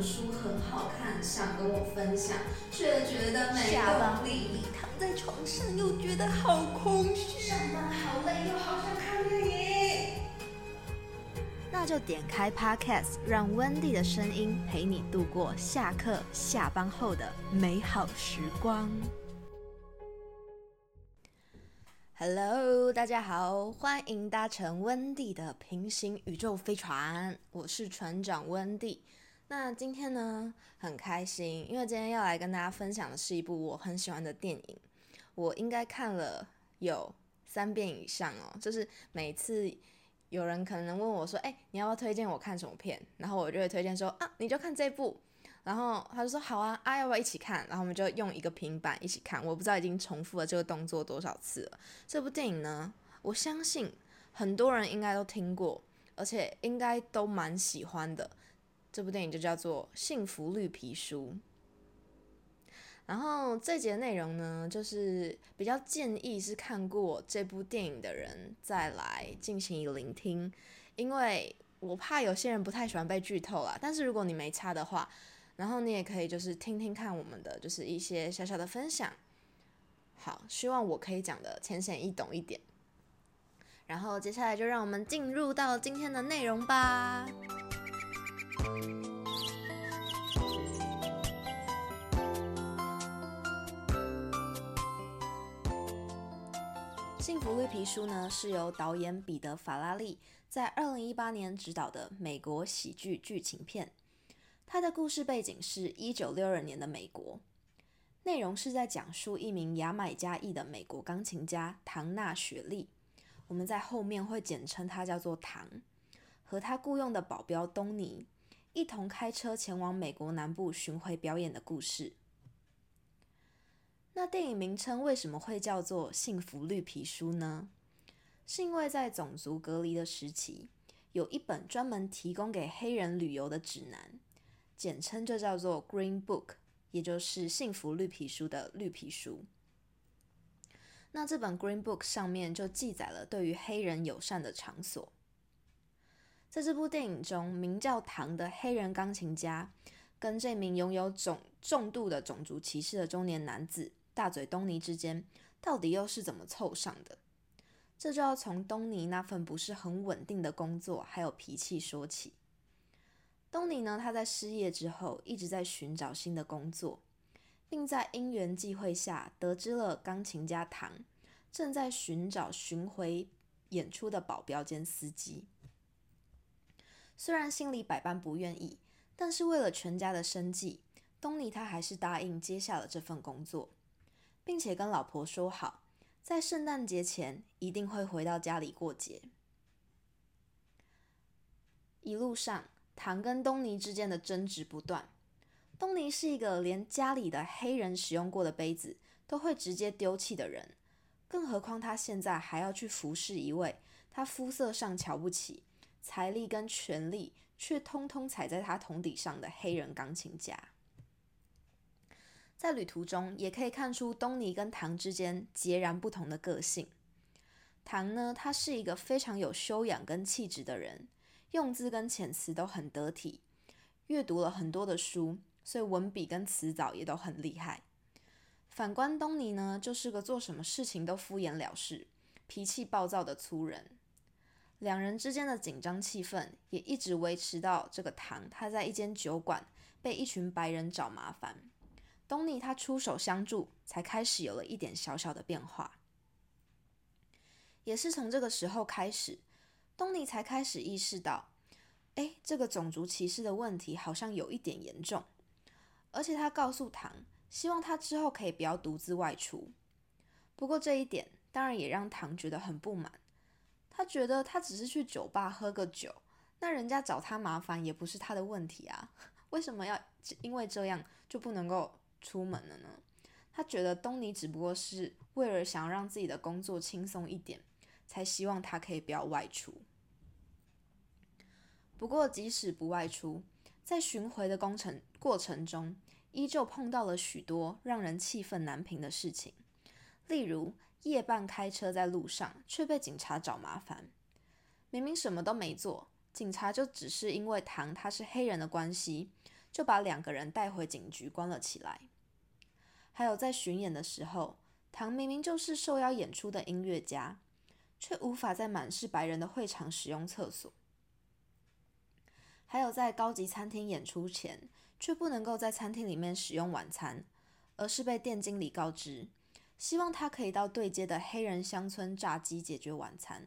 本书很好看，想跟我分享，却觉得没动力。躺在床上又觉得好空虚，上班好累，又好想看电影。那就点开 Podcast，让 Wendy 的声音陪你度过下课、下班后的美好时光。Hello，大家好，欢迎搭乘温蒂的平行宇宙飞船，我是船长温蒂。那今天呢，很开心，因为今天要来跟大家分享的是一部我很喜欢的电影，我应该看了有三遍以上哦，就是每次有人可能问我说：“哎、你要不要推荐我看什么片？”然后我就会推荐说：“啊，你就看这部。”然后他就说：“好啊，啊，要不要一起看？”然后我们就用一个平板一起看。我不知道已经重复了这个动作多少次了。这部电影呢，我相信很多人应该都听过，而且应该都蛮喜欢的。这部电影就叫做《幸福绿皮书》。然后这节内容呢，就是比较建议是看过这部电影的人再来进行一个聆听，因为我怕有些人不太喜欢被剧透啦。但是如果你没差的话，然后你也可以就是听听看我们的就是一些小小的分享。好，希望我可以讲的浅显易懂一点。然后接下来就让我们进入到今天的内容吧。《幸福绿皮书》呢，是由导演彼得·法拉利在二零一八年执导的美国喜剧剧情片。它的故事背景是一九六二年的美国，内容是在讲述一名牙买加裔的美国钢琴家唐纳·雪莉，我们在后面会简称他叫做唐，和他雇佣的保镖东尼。一同开车前往美国南部巡回表演的故事。那电影名称为什么会叫做《幸福绿皮书》呢？是因为在种族隔离的时期，有一本专门提供给黑人旅游的指南，简称就叫做 Green Book，也就是《幸福绿皮书》的绿皮书。那这本 Green Book 上面就记载了对于黑人友善的场所。在这部电影中，名叫唐的黑人钢琴家，跟这名拥有重重度的种族歧视的中年男子大嘴东尼之间，到底又是怎么凑上的？这就要从东尼那份不是很稳定的工作还有脾气说起。东尼呢，他在失业之后一直在寻找新的工作，并在因缘际会下得知了钢琴家唐正在寻找巡回演出的保镖兼司机。虽然心里百般不愿意，但是为了全家的生计，东尼他还是答应接下了这份工作，并且跟老婆说好，在圣诞节前一定会回到家里过节。一路上，唐跟东尼之间的争执不断。东尼是一个连家里的黑人使用过的杯子都会直接丢弃的人，更何况他现在还要去服侍一位他肤色上瞧不起、财力跟权力却通通踩在他桶底上的黑人钢琴家。在旅途中，也可以看出东尼跟唐之间截然不同的个性。唐呢，他是一个非常有修养跟气质的人，用字跟遣词都很得体，阅读了很多的书，所以文笔跟词藻也都很厉害。反观东尼呢，就是个做什么事情都敷衍了事、脾气暴躁的粗人。两人之间的紧张气氛也一直维持到这个唐他在一间酒馆被一群白人找麻烦。东尼他出手相助，才开始有了一点小小的变化。也是从这个时候开始，东尼才开始意识到，哎，这个种族歧视的问题好像有一点严重。而且他告诉唐，希望他之后可以不要独自外出。不过这一点当然也让唐觉得很不满。他觉得他只是去酒吧喝个酒，那人家找他麻烦也不是他的问题啊，为什么要因为这样就不能够出门了呢？他觉得东尼只不过是为了想让自己的工作轻松一点，才希望他可以不要外出。不过即使不外出，在巡回的工程过程中，依旧碰到了许多让人气愤难平的事情，例如夜半开车在路上却被警察找麻烦，明明什么都没做，警察就只是因为唐他是黑人的关系，就把两个人带回警局关了起来。还有在巡演的时候，唐明明就是受邀演出的音乐家，却无法在满是白人的会场使用厕所。还有在高级餐厅演出前，却不能够在餐厅里面使用晚餐，而是被店经理告知，希望他可以到对街的黑人乡村炸鸡解决晚餐。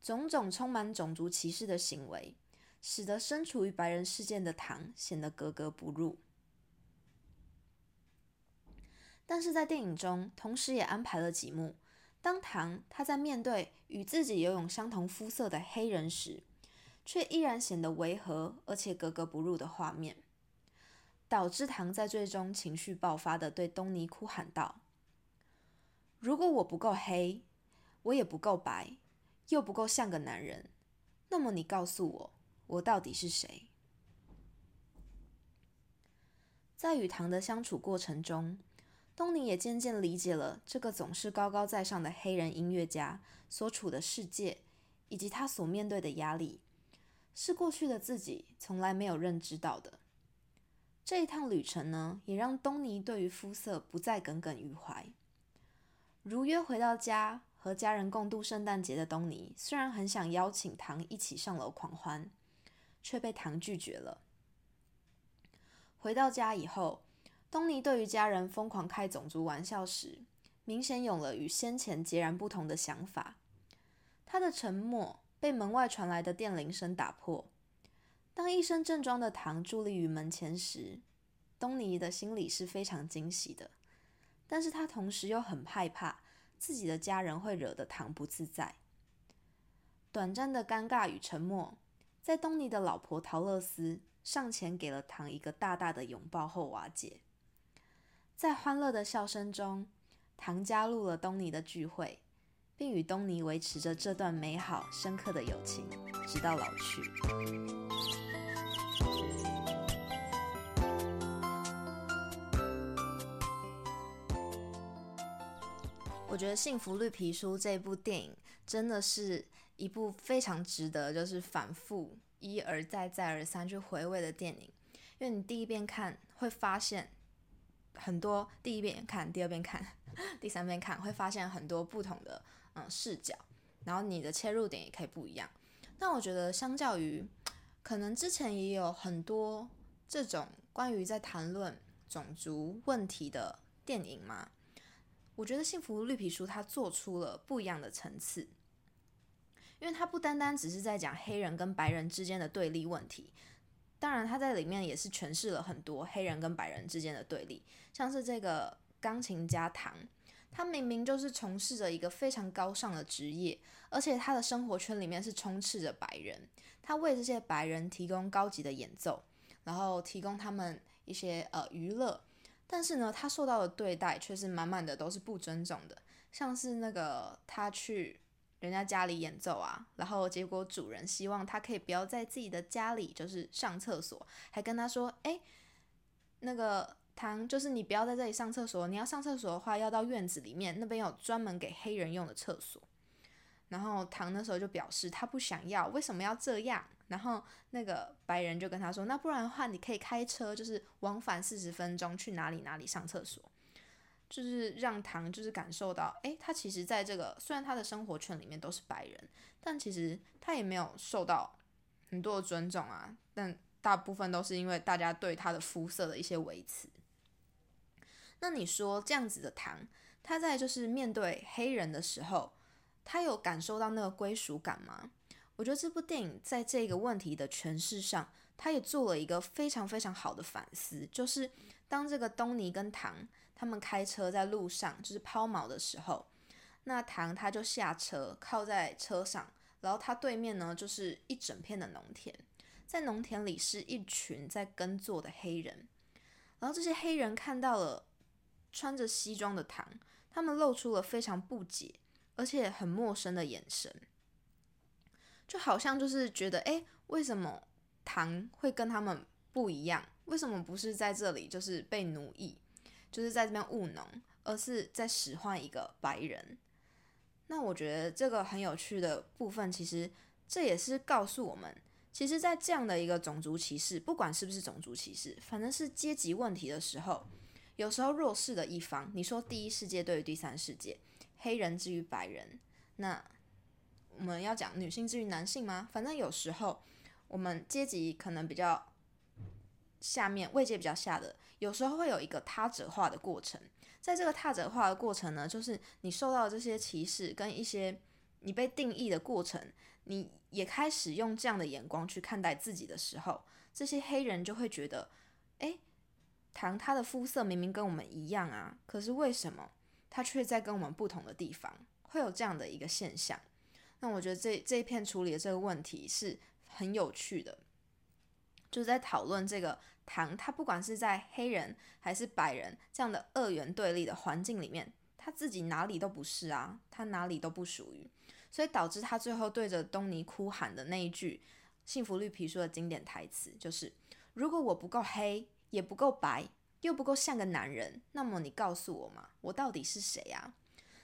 种种充满种族歧视的行为，使得身处于白人事件的唐显得格格不入。但是在电影中，同时也安排了几幕，当唐他在面对与自己拥有相同肤色的黑人时，却依然显得违和而且格格不入的画面，导致唐在最终情绪爆发的对东尼哭喊道：“如果我不够黑，我也不够白，又不够像个男人，那么你告诉我，我到底是谁？”在与唐的相处过程中，东尼也渐渐理解了这个总是高高在上的黑人音乐家所处的世界，以及他所面对的压力，是过去的自己从来没有认知到的。这一趟旅程呢，也让东尼对于肤色不再耿耿于怀。如约回到家和家人共度圣诞节的东尼，虽然很想邀请唐一起上楼狂欢，却被唐拒绝了。回到家以后。东尼对于家人疯狂开种族玩笑时，明显有了与先前截然不同的想法。他的沉默被门外传来的电铃声打破。当一身正装的唐伫立于门前时，东尼的心里是非常惊喜的，但是他同时又很害怕自己的家人会惹得唐不自在。短暂的尴尬与沉默，在东尼的老婆陶乐斯上前给了唐一个大大的拥抱后瓦解。在欢乐的笑声中，唐加入了东尼的聚会，并与东尼维持着这段美好深刻的友情，直到老去。我觉得《幸福绿皮书》这部电影真的是一部非常值得，就是反复一而再、再而三去回味的电影，因为你第一遍看会发现。很多第一遍看，第二遍看，第三遍看，会发现很多不同的嗯视角，然后你的切入点也可以不一样。那我觉得，相较于可能之前也有很多这种关于在谈论种族问题的电影嘛，我觉得《幸福绿皮书》它做出了不一样的层次，因为它不单单只是在讲黑人跟白人之间的对立问题。当然，它在里面也是诠释了很多黑人跟白人之间的对立，像是这个钢琴家唐，他明明就是从事着一个非常高尚的职业，而且他的生活圈里面是充斥着白人，他为这些白人提供高级的演奏，然后提供他们一些呃娱乐，但是呢，他受到的对待却是满满的都是不尊重的，像是那个他去。人家家里演奏啊，然后结果主人希望他可以不要在自己的家里就是上厕所，还跟他说：“哎，那个唐，就是你不要在这里上厕所，你要上厕所的话要到院子里面，那边有专门给黑人用的厕所。”然后唐那时候就表示他不想要，为什么要这样？然后那个白人就跟他说：“那不然的话，你可以开车，就是往返四十分钟去哪里哪里上厕所。”就是让唐就是感受到，诶，他其实在这个虽然他的生活圈里面都是白人，但其实他也没有受到很多的尊重啊。但大部分都是因为大家对他的肤色的一些维持。那你说这样子的唐，他在就是面对黑人的时候，他有感受到那个归属感吗？我觉得这部电影在这个问题的诠释上，他也做了一个非常非常好的反思，就是当这个东尼跟唐。他们开车在路上，就是抛锚的时候，那唐他就下车靠在车上，然后他对面呢就是一整片的农田，在农田里是一群在耕作的黑人，然后这些黑人看到了穿着西装的唐，他们露出了非常不解而且很陌生的眼神，就好像就是觉得，哎，为什么唐会跟他们不一样？为什么不是在这里就是被奴役？就是在这边务农，而是在使唤一个白人。那我觉得这个很有趣的部分，其实这也是告诉我们，其实，在这样的一个种族歧视，不管是不是种族歧视，反正是阶级问题的时候，有时候弱势的一方，你说第一世界对于第三世界，黑人之于白人，那我们要讲女性至于男性吗？反正有时候我们阶级可能比较下面，位阶比较下的，有时候会有一个他者化的过程。在这个他者化的过程呢，就是你受到这些歧视跟一些你被定义的过程，你也开始用这样的眼光去看待自己的时候，这些黑人就会觉得，诶，唐他的肤色明明跟我们一样啊，可是为什么他却在跟我们不同的地方？会有这样的一个现象。那我觉得这这一片处理的这个问题是很有趣的，就是在讨论这个。唐他不管是在黑人还是白人这样的二元对立的环境里面，他自己哪里都不是啊，他哪里都不属于，所以导致他最后对着东尼哭喊的那一句《幸福绿皮书》的经典台词，就是如果我不够黑，也不够白，又不够像个男人，那么你告诉我嘛，我到底是谁啊？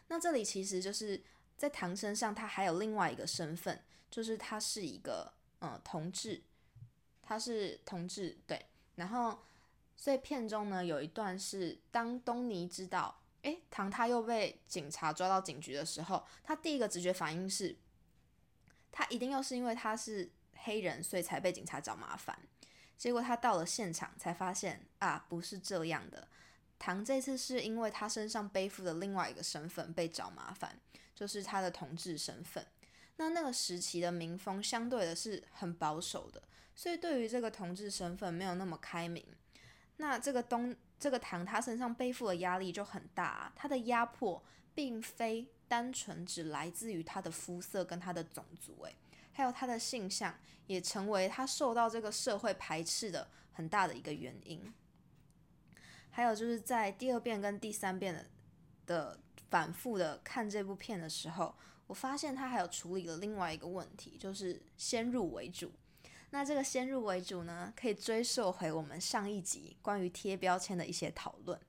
那这里其实就是在唐身上，他还有另外一个身份，就是他是一个嗯同志，他是同志，对。然后，所以片中呢有一段是当东尼知道，诶，唐他又被警察抓到警局的时候，他第一个直觉反应是，他一定又是因为他是黑人，所以才被警察找麻烦。结果他到了现场才发现，啊，不是这样的。唐这次是因为他身上背负的另外一个身份被找麻烦，就是他的同志身份。那那个时期的民风相对的是很保守的。所以对于这个同志身份没有那么开明，那这个东这个唐他身上背负的压力就很大啊。他的压迫并非单纯只来自于他的肤色跟他的种族，诶，还有他的性向也成为他受到这个社会排斥的很大的一个原因。还有就是在第二遍跟第三遍的的反复的看这部片的时候，我发现他还有处理了另外一个问题，就是先入为主。那这个先入为主呢，可以追溯回我们上一集关于贴标签的一些讨论。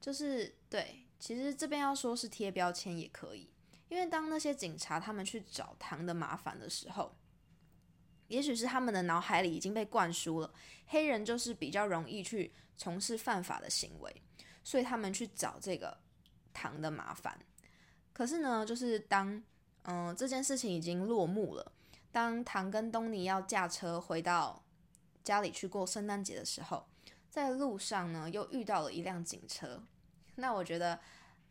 就是对，其实这边要说是贴标签也可以，因为当那些警察他们去找唐的麻烦的时候，也许是他们的脑海里已经被灌输了黑人就是比较容易去从事犯法的行为，所以他们去找这个唐的麻烦。可是呢，就是当嗯这件事情已经落幕了。当唐跟东尼要驾车回到家里去过圣诞节的时候，在路上呢又遇到了一辆警车。那我觉得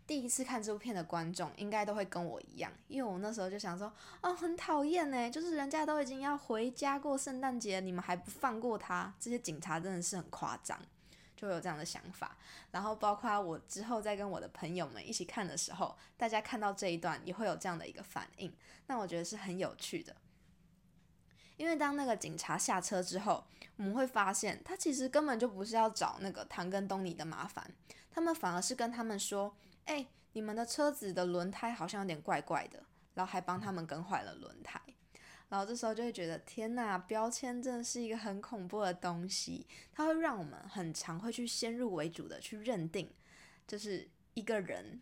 第一次看这部片的观众应该都会跟我一样，因为我那时候就想说，哦，很讨厌呢，就是人家都已经要回家过圣诞节，你们还不放过他，这些警察真的是很夸张，就有这样的想法。然后包括我之后再跟我的朋友们一起看的时候，大家看到这一段也会有这样的一个反应，那我觉得是很有趣的。因为当那个警察下车之后，我们会发现他其实根本就不是要找那个唐跟东尼的麻烦，他们反而是跟他们说：“哎，你们的车子的轮胎好像有点怪怪的。”然后还帮他们更换了轮胎。然后这时候就会觉得，天呐，标签真的是一个很恐怖的东西，它会让我们很常会去先入为主的去认定，就是一个人。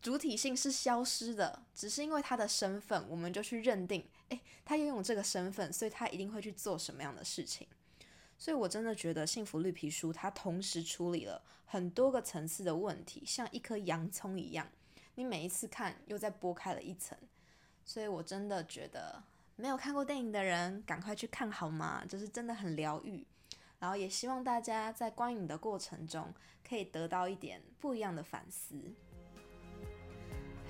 主体性是消失的，只是因为他的身份，我们就去认定，诶，他拥有这个身份，所以他一定会去做什么样的事情。所以我真的觉得《幸福绿皮书》它同时处理了很多个层次的问题，像一颗洋葱一样，你每一次看又再剥开了一层。所以我真的觉得没有看过电影的人赶快去看好吗？就是真的很疗愈。然后也希望大家在观影的过程中可以得到一点不一样的反思。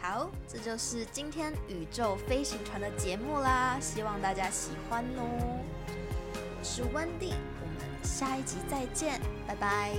好，这就是今天宇宙飞行船的节目啦，希望大家喜欢哦。我是温蒂，下一集再见，拜拜。